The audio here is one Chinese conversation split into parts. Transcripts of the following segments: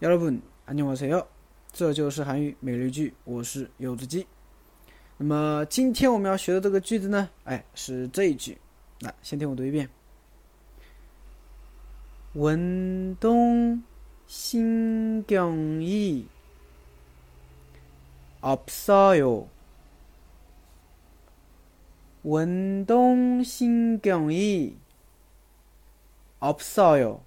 여러분안녕하세요，这就是韩语每日句，我是柚子鸡。那么今天我们要学的这个句子呢，哎，是这一句。来，先听我读一遍。运动신경이없어 요。 运动신경이없어 요。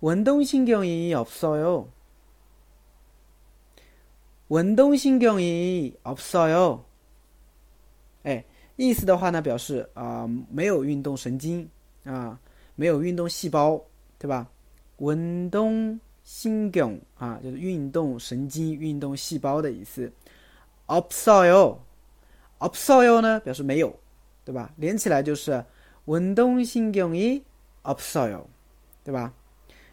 运动신경이없어 요。 运动신경이없어 요。 哎，意思的话呢，表示啊，没有运动神经啊，没有运动细胞，对吧？运动신경啊，就是运动神经、运动细胞的意思。없어 요， 없어요呢，表示没有，对吧？连起来就是运动신경이없어 요， 对吧？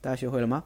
大家学会了吗？